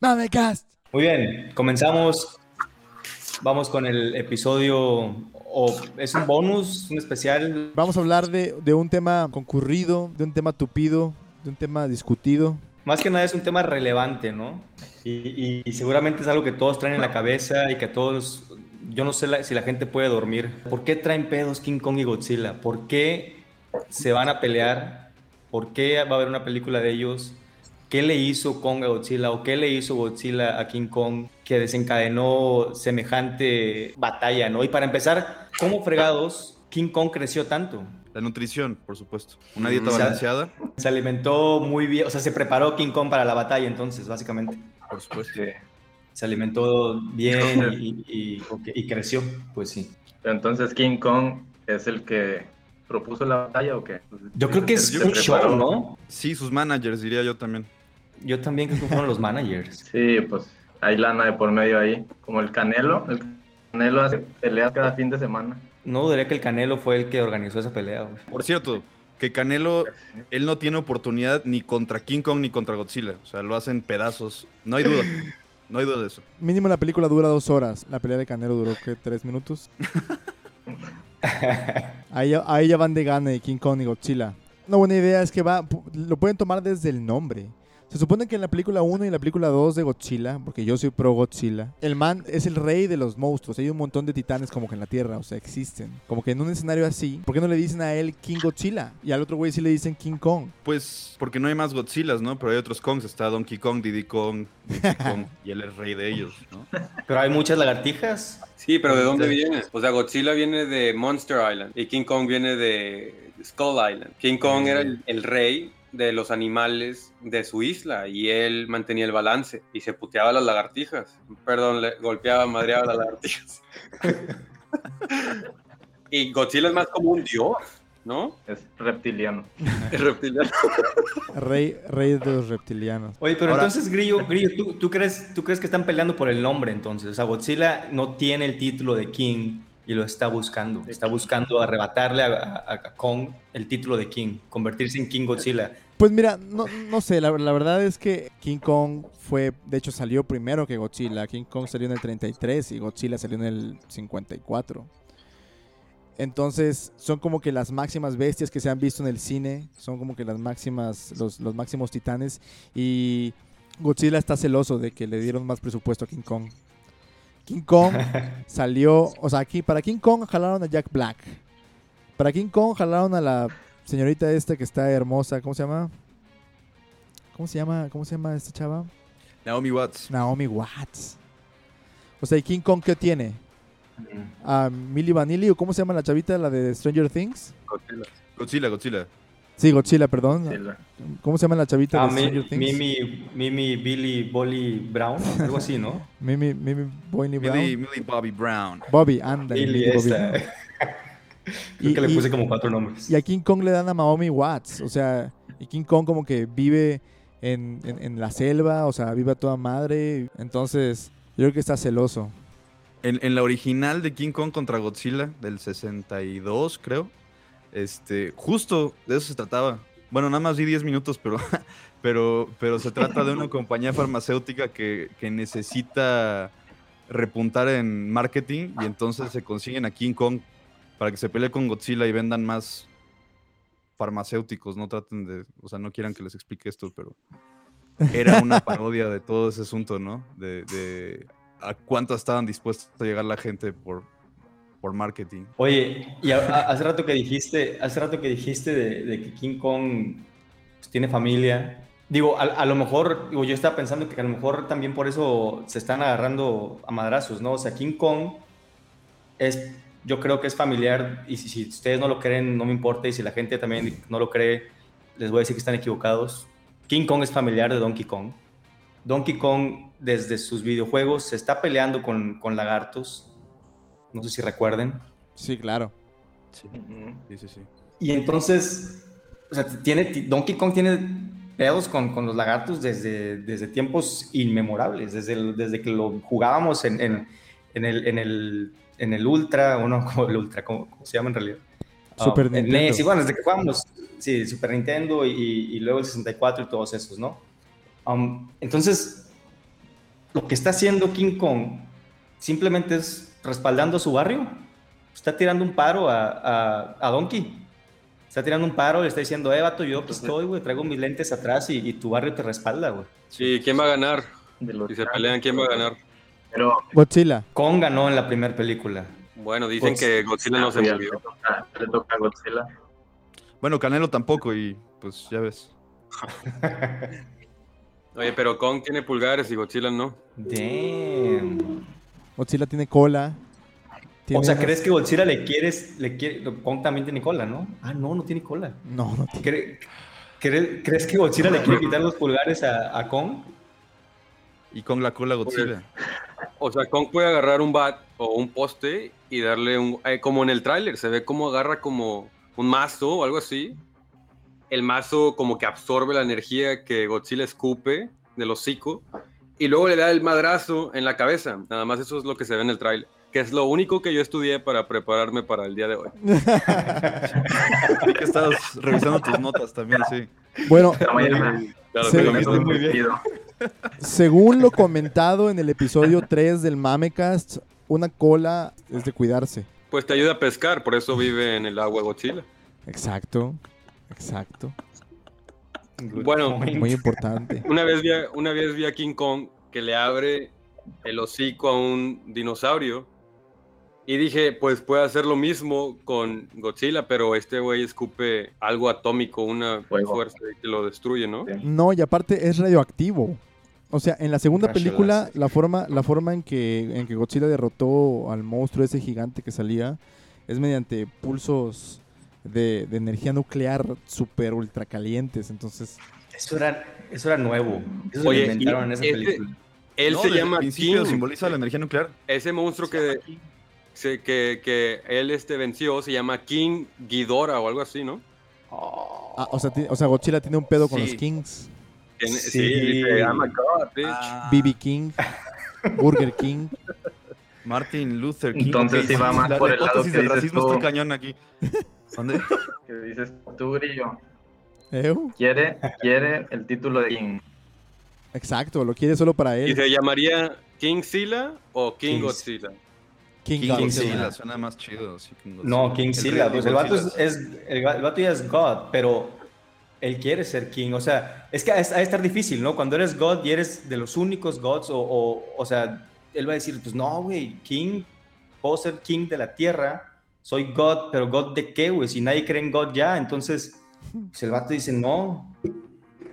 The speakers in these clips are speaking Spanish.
Mamecast. Muy bien, comenzamos. Vamos con el episodio, o es un bonus, un especial. Vamos a hablar de, de un tema concurrido, de un tema tupido, de un tema discutido. Más que nada es un tema relevante, ¿no? Y, y- y seguramente es algo que todos traen en la cabeza y que todos, yo no sé la- si la gente puede dormir. ¿Por qué traen pedos King Kong y Godzilla? ¿Por qué se van a pelear? ¿Por qué va a haber una película de ellos? ¿Qué le hizo Kong a Godzilla o qué le hizo Godzilla a King Kong que desencadenó semejante batalla, ¿no? Y para empezar, ¿cómo fregados King Kong creció tanto? La nutrición, por supuesto. Una dieta balanceada, Se alimentó muy bien, o sea, se preparó King Kong para la batalla entonces, básicamente. por supuesto. Sí. Se alimentó bien y, y- y creció, pues sí. Pero entonces King Kong es el que propuso la batalla o qué? Yo creo que es Se un show, ¿no? Sí, sus managers, diría yo también. Yo también creo que fueron los managers. Sí, pues hay lana de por medio ahí. Como el Canelo. El Canelo hace peleas cada fin de semana. No dudaría que el Canelo fue el que organizó esa pelea, güey. Por cierto, que Canelo, él no tiene oportunidad ni contra King Kong ni contra Godzilla. O sea, lo hacen pedazos. No hay duda. No hay duda de eso. Mínimo la película dura dos horas. La pelea de Canelo duró, ¿qué? ¿Tres minutos? Ahí, ahí ya van de gane King Kong y Godzilla. Una buena idea es que va, lo pueden tomar desde el nombre. Se supone que en la película 1 y en la película 2 de Godzilla, porque yo soy pro Godzilla, el man es el rey de los monstruos. Hay un montón de titanes como que en la Tierra, o sea, existen. Como que en un escenario así, ¿por qué no le dicen a él King Godzilla? Y al otro güey sí le dicen King Kong. Pues porque no hay más Godzillas, ¿no? Pero hay otros Kongs. Está Donkey Kong, Diddy Kong, Diddy Kong. y él es rey de ellos, ¿no? Pero hay muchas lagartijas. Sí, pero ¿de dónde viene? O sea, Godzilla viene de Monster Island y King Kong viene de Skull Island. King Kong era el, el rey de los animales de su isla y él mantenía el balance y se puteaba a las lagartijas. Perdón, le golpeaba, madreaba a las lagartijas. y Godzilla es más como un dios, ¿no? Es reptiliano. El reptiliano. Rey, rey de los reptilianos. Oye, pero Ahora- entonces, Grillo, Grillo ¿tú, tú crees, ¿tú crees que están peleando por el nombre entonces? O sea, Godzilla no tiene el título de King y lo está buscando. Está buscando arrebatarle a, a- a Kong el título de King, convertirse en King Godzilla. Pues mira, no, no sé, la, la verdad es que King Kong fue, de hecho salió primero que Godzilla. King Kong salió en el 33 y Godzilla salió en el 54. Entonces, son como que las máximas bestias que se han visto en el cine, son como que las máximas, los, los máximos titanes. Y Godzilla está celoso de que le dieron más presupuesto a King Kong. King Kong salió, o sea, aquí para King Kong jalaron a Jack Black. Para King Kong jalaron a la señorita esta que está hermosa, ¿cómo se llama? ¿Cómo se llama? ¿Cómo se llama esta chava? Naomi Watts. Naomi Watts. O sea, ¿y King Kong qué tiene? ¿A Millie Vanilli o cómo se llama la chavita, la de Stranger Things? Godzilla. Godzilla, Godzilla. Sí, Godzilla, perdón. ¿Cómo se llama la chavita Ah, de Mi- Stranger Things? Mimi, Mimi, Billy, Bolly Brown, algo así, ¿no? Mimi, Mimi Boyney Brown. Millie, Millie Bobby Brown. Bobby, anda. Billy esta. Creo Y- que le y- puse como cuatro nombres. Y a King Kong le dan a Naomi Watts. O sea, y King Kong como que vive en, en- en la selva, o sea, vive a toda madre. Entonces, yo creo que está celoso. En, en la original de King Kong contra Godzilla, del 62, creo. Este, justo de eso se trataba. Bueno, nada más vi 10 minutos, pero, pero, pero se trata de una compañía farmacéutica que, que necesita repuntar en marketing y entonces se consiguen a King Kong para que se pelee con Godzilla y vendan más farmacéuticos. No traten de, o sea, no quieran que les explique esto, pero era una parodia de todo ese asunto, ¿no? De, de a cuánto estaban dispuestos a llegar la gente por, por marketing. Oye, y hace rato que dijiste, hace rato que dijiste de, que King Kong pues, tiene familia. Digo, a, lo mejor, yo estaba pensando que a lo mejor también por eso se están agarrando a madrazos, ¿no? O sea, King Kong es, yo creo que es familiar y si, ustedes no lo creen, no me importa y si la gente también no lo cree, les voy a decir que están equivocados. King Kong es familiar de Donkey Kong. Donkey Kong desde sus videojuegos se está peleando con lagartos. No sé si recuerden. Sí, claro. Sí, sí, sí. Y entonces, o sea, tiene, Donkey Kong tiene pedos con, con los lagartos desde, desde tiempos inmemorables, desde, el- desde que lo jugábamos en, en, en el, en, el, en el Ultra, o no, como el Ultra, ¿cómo, cómo se llama en realidad? Ah, Super en Nintendo. NES, y bueno, desde que jugábamos, sí, Super Nintendo y, y luego el 64 y todos esos, ¿no? Um, entonces, lo que está haciendo King Kong simplemente es respaldando a su barrio. Está tirando un paro a, a, a Donkey. Está tirando un paro, le está diciendo, eh, vato, yo pues estoy, güey, traigo mis lentes atrás y, y tu barrio te respalda, güey. Sí, ¿quién va a ganar? De los Si se pelean, ¿quién va a ganar? Pero Godzilla. Kong ganó en la primera película. Bueno, dicen Pues- que Godzilla no se movió. le toca, le toca a Godzilla. Bueno, Canelo tampoco y pues ya ves. Oye, pero Kong tiene pulgares y Godzilla no. Damn. Godzilla tiene cola. Tiene O sea, ¿crees que Godzilla le quieres, le quiere, Kong también tiene cola, ¿no? Ah, no, no tiene cola. No, no tiene. ¿Cre- cre- ¿Crees que Godzilla le quiere quitar los pulgares a, a Kong? Y con la cola Godzilla. O sea, Kong puede agarrar un bat o un poste y darle un... eh, como en el tráiler, se ve como agarra como un mazo o algo así. El mazo como que absorbe la energía que Godzilla escupe del hocico y luego le da el madrazo en la cabeza. Nada más eso es lo que se ve en el tráiler. Que es lo único que yo estudié para prepararme para el día de hoy. Que estabas revisando tus notas también, sí. Bueno, Claro, lo metido. según lo comentado en el episodio 3 del Mamecast, una cola es de cuidarse. Pues te ayuda a pescar, por eso vive en el agua Godzilla. Exacto. Exacto. Bueno, Muy importante. Una vez, vi a, una vez vi a King Kong que le abre el hocico a un dinosaurio y dije, pues puede hacer lo mismo con Godzilla, pero este güey escupe algo atómico, una Fuego. fuerza que lo destruye, ¿no? Sí. No, y aparte es radioactivo. O sea, en la segunda película, la forma, la forma en que, en que Godzilla derrotó al monstruo ese gigante que salía es mediante pulsos de, de energía nuclear super ultra calientes. Entonces, Eso era, eso era nuevo. Eso Oye, se inventaron en esa este- película. Él No, se llama King. simboliza la energía nuclear. Ese monstruo que, se- que, que él este, venció se llama King Ghidorah o algo así, ¿no? ah, o, sea, o sea, Godzilla tiene un pedo con Sí. los Kings. Sí. Sí, "I'm a god, bitch". BB King, Burger King. Martin Luther King. Entonces sí va más la por el lado que del dices racismo tú. está cañón aquí. ¿Dónde? Que dices tú, Grillo. ¿Eu? Quiere, quiere el título de King. Exacto, lo quiere solo para ¿Y él. se llamaría King Silla o King King- Godzilla? King, King Godzilla. Suena más chido. sí, King Godzilla. No, King El Silla. rey Pues el vato es, el, el vato ya es God, pero él quiere ser King. O sea, es que ha de estar difícil, ¿no? Cuando eres God y eres de los únicos gods, o, o, o sea, él va a decir, pues no, güey, King, puedo ser King de la tierra, soy God, pero God de qué, güey? Si nadie cree en God ya, entonces, pues el vato dice, no,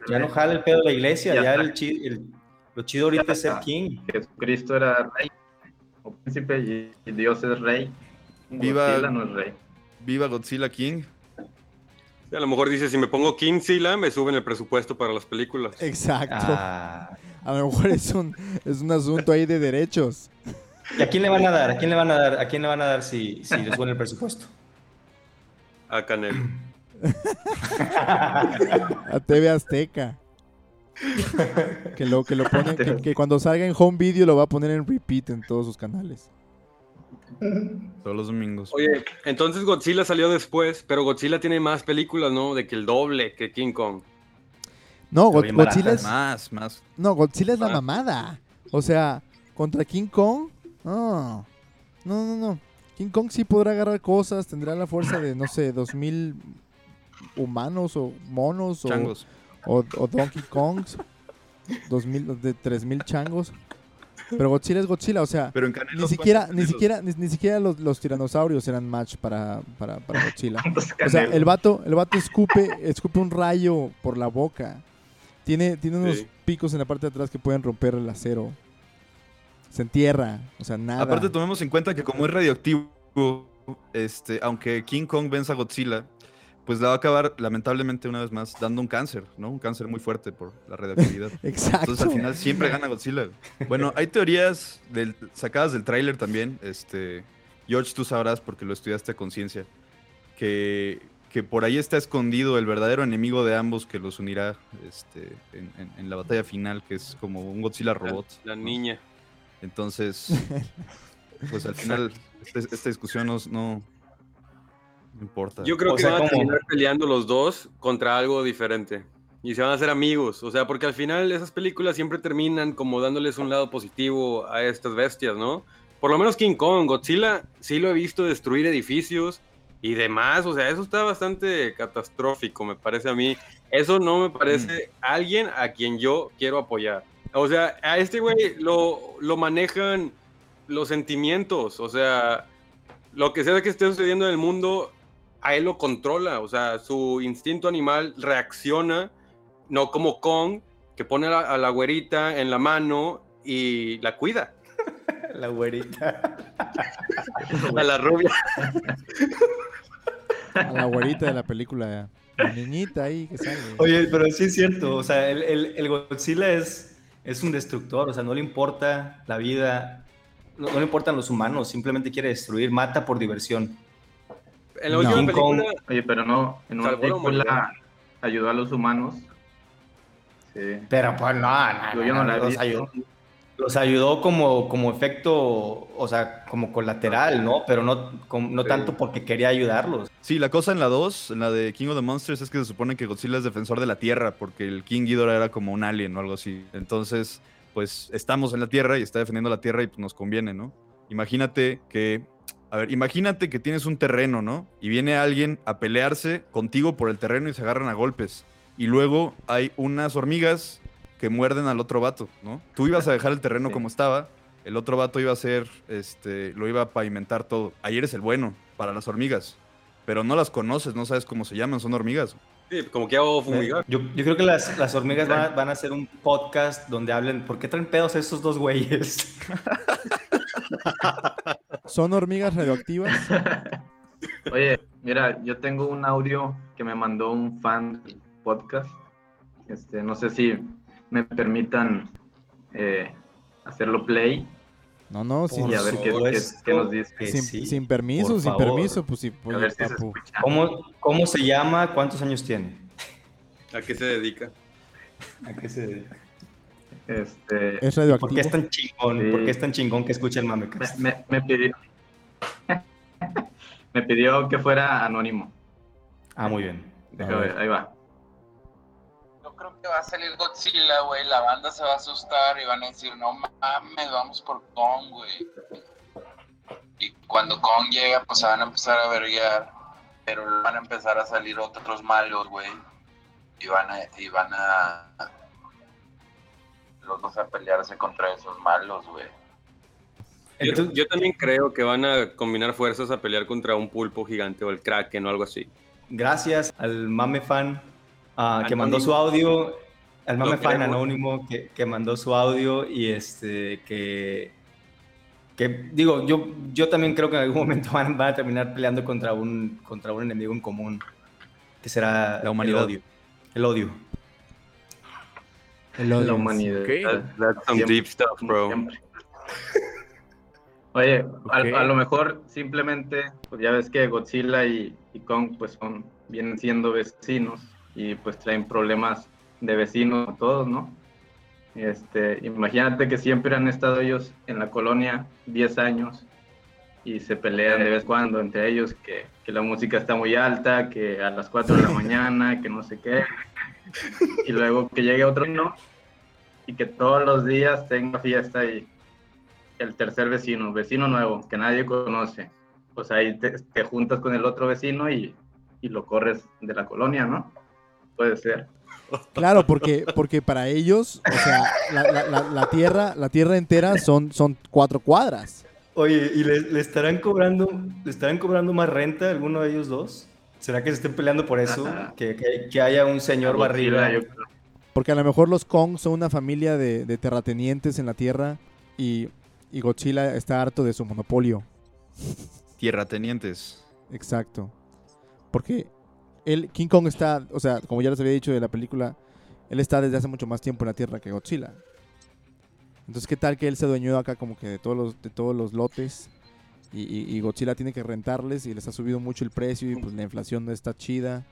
ya no jala el pedo de la iglesia, Ya ya el, el- lo chido ahorita es ser. King. Jesucristo era rey o príncipe y, Dios es rey. Viva- Godzilla no es rey. Viva Godzilla King. A lo mejor dice, si me pongo King me suben el presupuesto para las películas. Exacto. Ah. A lo mejor es un, es un asunto ahí de derechos. ¿Y a quién le van a dar? ¿A quién le van a dar? ¿A quién le van a dar si, si les suena el presupuesto? A Canelo. A TV Azteca. Que lo, que lo pone, que, que cuando salga en home video lo va a poner en repeat en todos sus canales. Todos los domingos. Oye, entonces Godzilla salió después, pero Godzilla tiene más películas, ¿no? De que el doble que King Kong. No, Go- Godzilla es, Más, más. no, Godzilla es la Ah. mamada. O sea, contra King Kong, no. No, no, no. King Kong sí podrá agarrar cosas, tendrá la fuerza de, no sé, dos mil humanos o monos o, Changos. o, o Donkey Kongs. Dos mil, de tres mil changos. Pero Godzilla es Godzilla, o sea, Pero en ni siquiera, ni siquiera, ni, ni siquiera los, los tiranosaurios eran match para, para, para Godzilla. ¿Cuántos O sea, el vato, el vato escupe, escupe un rayo por la boca. Tiene, tiene unos Sí. picos en la parte de atrás que pueden romper el acero. Se entierra, o sea, nada. Aparte, tomemos en cuenta que como es radioactivo, este, aunque King Kong venza a Godzilla, pues la va a acabar, lamentablemente, una vez más, dando un cáncer, ¿no? Un cáncer muy fuerte por la radioactividad. Exacto. Entonces al final siempre gana Godzilla. Bueno, hay teorías del- sacadas del tráiler también. Este, George, tú sabrás porque lo estudiaste a conciencia. Que, que por ahí está escondido el verdadero enemigo de ambos que los unirá este, en, en- en la batalla final, que es como un Godzilla robot. La ¿no? niña. Entonces, pues al final, este- esta discusión no, no, importa. Yo creo O que sea, van a terminar peleando los dos contra algo diferente. Y se van a hacer amigos. O sea, porque al final esas películas siempre terminan como dándoles un lado positivo a estas bestias, ¿no? Por lo menos King Kong, Godzilla, sí lo he visto destruir edificios y demás. O sea, eso está bastante catastrófico, me parece a mí. Eso no me parece alguien a quien yo quiero apoyar. O sea, a este güey lo, lo manejan los sentimientos. O sea, lo que sea que esté sucediendo en el mundo, a él lo controla. O sea, su instinto animal reacciona, no como Kong, que pone a la, a la güerita en la mano y la cuida. La güerita. A la rubia. A la güerita de la película. La niñita ahí que sale. Oye, pero sí es cierto, o sea, el, el- el Godzilla es, es un destructor, o sea, no le importa la vida, no, no le importan los humanos, simplemente quiere destruir, mata por diversión. En la No. última película, Oye, pero no, en una película ayudó a los humanos. Sí. Pero pues no, no, Yo- yo no la los, ayudó, los ayudó como, como efecto, o sea, como colateral, ¿no? Pero no, como- no Sí. tanto porque quería ayudarlos. Sí, la cosa en la 2, en la de King of the Monsters, es que se supone que Godzilla es defensor de la Tierra, porque el King Ghidorah era como un alien o algo así. Entonces, pues estamos en la Tierra y está defendiendo la Tierra y pues, nos conviene, ¿no? Imagínate que, a ver, imagínate que tienes un terreno, ¿no? Y viene alguien a pelearse contigo por el terreno y se agarran a golpes. Y luego hay unas hormigas que muerden al otro vato, ¿no? Tú ibas a dejar el terreno Sí. como estaba, el otro vato iba a hacer, este, lo iba a pavimentar todo. Ahí eres el bueno para las hormigas pero no las conoces, no sabes cómo se llaman, son hormigas. sí, como que hago fumigar. Yo, yo creo que las, las hormigas van a, van a hacer un podcast donde hablen, ¿por qué traen pedos estos dos güeyes? ¿Son hormigas radioactivas? Oye, mira, yo tengo un audio que me mandó un fan del podcast. Este, no sé si me permitan eh, hacerlo play No, no, sin, y a ver qué, qué- qué nos dice. que sin, sí. sin permiso, por sin favor. permiso, pues sí, A oye, ver si se. ¿Cómo, ¿Cómo se llama? ¿Cuántos años tiene? ¿A qué se dedica? ¿A qué se dedica? Este, Es ¿Por radioactivo. qué es tan chingón? Sí. ¿Por qué es tan chingón que escucha el me, Mamecast? me- me pidió me pidió que fuera anónimo. Ah, muy bien. Déjame ver, ahí va. Yo creo que va a salir Godzilla, güey. La banda se va a asustar y van a decir, no mames, vamos por Kong, güey. Y cuando Kong llega, pues se van a empezar a verguiar. Pero van a empezar a salir otros malos, güey. Y van a, y van a. Los dos a pelearse contra esos malos, güey. Yo también creo que van a combinar fuerzas a pelear contra un pulpo gigante o el kraken o algo así. Gracias al mame fan ah, que mandó su audio, al mame fan anónimo que, que mandó su audio y este que, que digo, yo, yo también creo que en algún momento van, van a terminar peleando contra un, contra un enemigo en común, que será La humanidad. el odio. El odio. El La odio. humanidad. Ok. That's some Siempre, deep stuff, bro. siempre. Oye, a lo mejor simplemente, pues ya ves que Godzilla y, y Kong pues son, vienen siendo vecinos y pues traen problemas de vecinos todos, ¿no? Este, imagínate que siempre han estado ellos en la colonia 10 años y se pelean de vez en cuando entre ellos que, que la música está muy alta, que a las 4 de la mañana, que no sé qué. Y luego que llegue otro no y que todos los días tenga fiesta y el tercer vecino, vecino nuevo, que nadie conoce. Pues ahí te, te juntas con el otro vecino y, y lo corres de la colonia, ¿no? Puede ser. Claro, porque, porque para ellos, o sea, la, la- la- la tierra, la tierra entera son, son cuatro cuadras. Oye, ¿y le, le estarán cobrando, le estarán cobrando más renta a alguno de ellos dos? ¿Será que se estén peleando por eso? Que, que- que haya un señor barriga. yo creo. Porque a lo mejor los Kong son una familia de, de terratenientes en la tierra y, y Godzilla está harto de su monopolio. Tierratenientes. Exacto. Porque él, King Kong está, o sea, como ya les había dicho de la película, él está desde hace mucho más tiempo en la tierra que Godzilla. Entonces, ¿qué tal que él se dueñó acá como que de todos los, de todos los lotes? Y, y- y Godzilla tiene que rentarles y les ha subido mucho el precio y pues la inflación no está chida.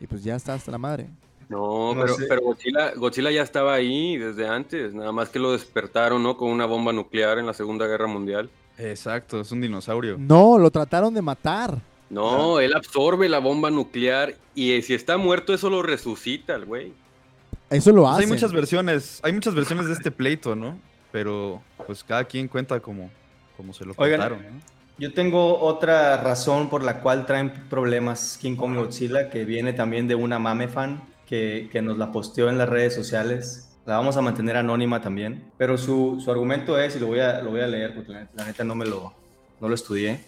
Y pues ya está hasta la madre. No, No pero, sé. pero Godzilla, Godzilla ya estaba ahí desde antes, nada más que lo despertaron, ¿no? Con una bomba nuclear en la Segunda Guerra Mundial. Exacto, es un dinosaurio. No, lo trataron de matar. No, él absorbe la bomba nuclear y eh, si está muerto eso lo resucita el güey. Eso lo Pues hace. hay muchas versiones, hay muchas versiones de este pleito, ¿no? Pero pues cada quien cuenta como, como se lo Oigan, contaron, ¿no? Yo tengo otra razón por la cual traen problemas King Kong Godzilla, que viene también de una mame fan que, que nos la posteó en las redes sociales. La vamos a mantener anónima también. Pero su, su argumento es, y lo voy a, lo voy a leer porque la, la neta no me lo, no lo estudié,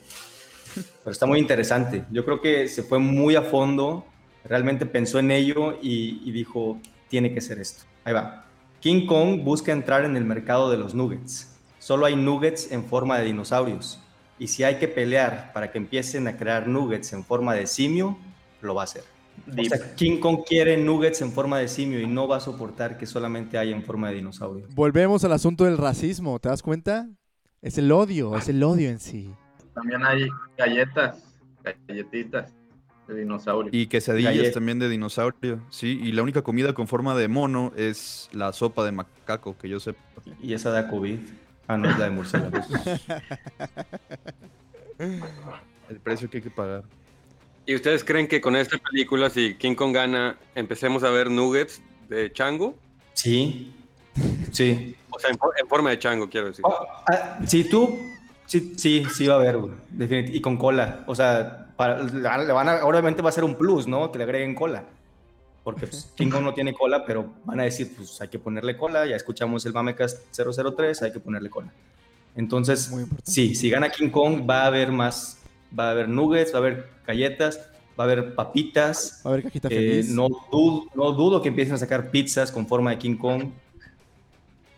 pero está muy interesante. Yo creo que se fue muy a fondo, realmente pensó en ello y, y dijo, tiene que ser esto. Ahí va. King Kong busca entrar en el mercado de los nuggets. Solo hay nuggets en forma de dinosaurios. Y si hay que pelear para que empiecen a crear nuggets en forma de simio, lo va a hacer. O sea, King Kong quiere nuggets en forma de simio y no va a soportar que solamente haya en forma de dinosaurio. Volvemos al asunto del racismo, ¿te das cuenta? Es el odio, es el odio en sí. También hay galletas, galletitas de dinosaurio. Y quesadillas Gallet- también de dinosaurio, sí. Y la única comida con forma de mono es la sopa de macaco, que yo sé. Y esa da COVID. Ah, no, es la de murciélagos. El precio que hay que pagar. ¿Y ustedes creen que con esta película, si King Kong gana, empecemos a ver nuggets de chango? Sí, sí. O sea, en, en forma de chango, quiero decir. Oh, ah, si tú, sí, sí, sí va a haber, güey, y con cola. O sea, para, le van a- obviamente va a ser un plus, ¿no? Que le agreguen cola. Porque pues, King Kong no tiene cola, pero van a decir, pues hay que ponerle cola. Ya escuchamos el Mamecast 003, hay que ponerle cola. Entonces, sí, si gana King Kong, va a haber más, va a haber nuggets, va a haber galletas, va a haber papitas. A ver, cajita Eh, feliz. no, dudo, no dudo que empiecen a sacar pizzas con forma de King Kong.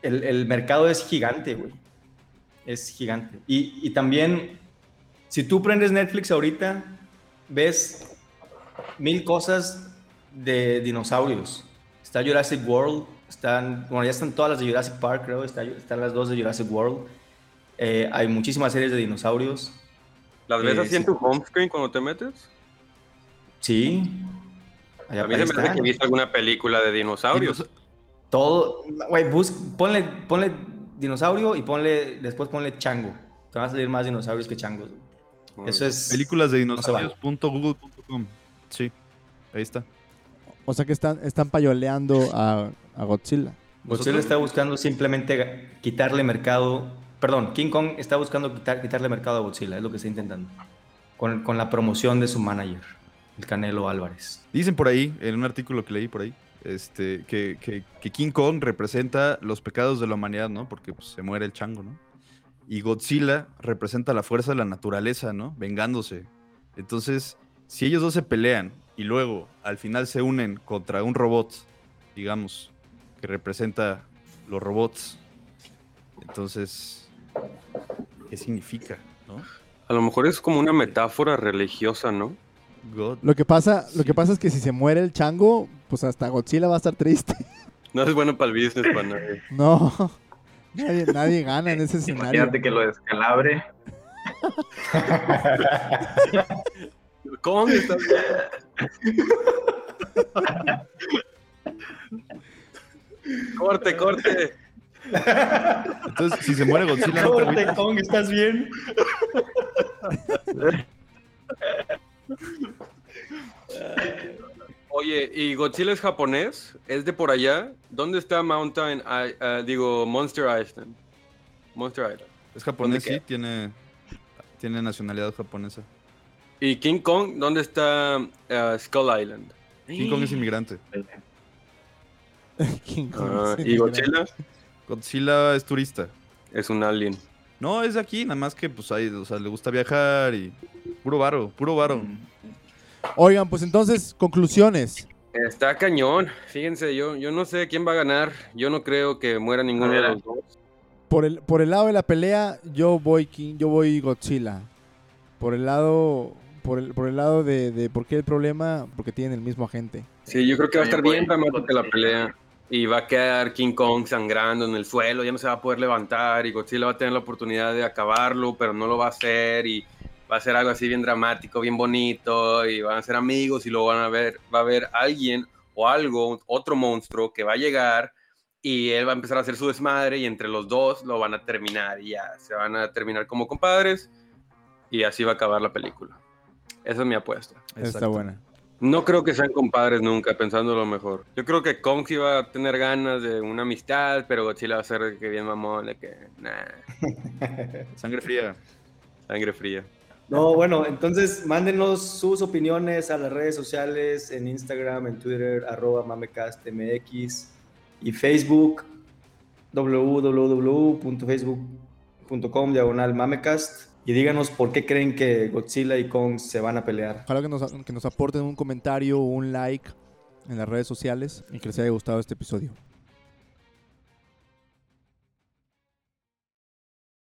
El, el mercado es gigante, güey. Es gigante. Y, y también, si tú prendes Netflix ahorita, ves mil cosas de dinosaurios. Está Jurassic World, están, bueno, ya están todas las de Jurassic Park, creo, está- están las dos de Jurassic World. Eh, hay muchísimas series de dinosaurios. ¿Las ves eh, así en tu home screen cuando te metes? Sí. Allá- A mí se me están. que he visto alguna película de dinosaurios. Todo, güey, ponle, ponle dinosaurio y ponle, después ponle chango. Te van a salir más dinosaurios que changos. güey. Eso es. Películas de dinosaurios.google.com. Sí, ahí está. O sea que están, están payoleando a, a Godzilla. Godzilla está buscando simplemente quitarle mercado. Perdón, King Kong está buscando quitar, quitarle mercado a Godzilla, es lo que está intentando. Con, con la promoción de su manager, el Canelo Álvarez. Dicen por ahí, en un artículo que leí por ahí, este, que, que- que King Kong representa los pecados de la humanidad, ¿no? Porque pues, se muere el chango, ¿no? Y Godzilla representa la fuerza de la naturaleza, ¿no? Vengándose. Entonces, si ellos dos se pelean y luego al final se unen contra un robot, digamos, que representa los robots, entonces, ¿qué significa, no? A lo mejor es como una metáfora religiosa, ¿no? God. Lo que pasa, lo que pasa es que si se muere el chango, pues hasta Godzilla va a estar triste. No es bueno para el business, para nadie. No. Nadie, nadie gana en ese escenario. Imagínate que lo descalabre. ¿Cómo estás bien? corte, corte. Entonces, si se muere Godzilla, ¿no te Corte? Kong, ¿estás bien? Oye, ¿y Godzilla es japonés? ¿Es de por allá? ¿Dónde está Mountain, I- ah, digo, Monster Island? Monster Island. Es japonés, ¿Dónde sí, tiene, tiene nacionalidad japonesa. ¿Y King Kong? ¿Dónde está ah, Skull Island? King Kong es inmigrante. King Kong, Ah, ¿Y. Godzilla? Godzilla es turista. Es un alien. No, es de aquí, nada más que pues ahí, o sea, le gusta viajar y puro varo, puro varo. Oigan, pues entonces, conclusiones. Está cañón. Fíjense, yo, yo no sé quién va a ganar. Yo no creo que muera ninguno de los dos. Por el, por el lado de la pelea, yo voy King, yo voy Godzilla. Por el lado, por el, por el lado de, de por qué el problema, porque tienen el mismo agente. Sí, yo creo que va a estar bien dramática la pelea. Y va a quedar King Kong sangrando en el suelo, ya no se va a poder levantar y Godzilla va a tener la oportunidad de acabarlo, pero no lo va a hacer y va a ser algo así bien dramático, bien bonito y van a ser amigos y luego van a ver, va a haber alguien o algo, otro monstruo que va a llegar y él va a empezar a hacer su desmadre y entre los dos lo van a terminar y ya se van a terminar como compadres y así va a acabar la película. Esa es mi apuesta. Está Exacto. buena. No creo que sean compadres nunca, pensándolo mejor. Yo creo que Kong sí va a tener ganas de una amistad, pero Godzilla va a ser que bien mamón, de que, nah, Sangre fría. sangre fría. No, bueno, entonces mándenos sus opiniones a las redes sociales, en Instagram, en Twitter, arroba mamecastmx y Facebook, www.facebook.com diagonal mamecast y díganos por qué creen que Godzilla y Kong se van a pelear. Ojalá que nos, que nos aporten un comentario o un like en las redes sociales y que les haya gustado este episodio.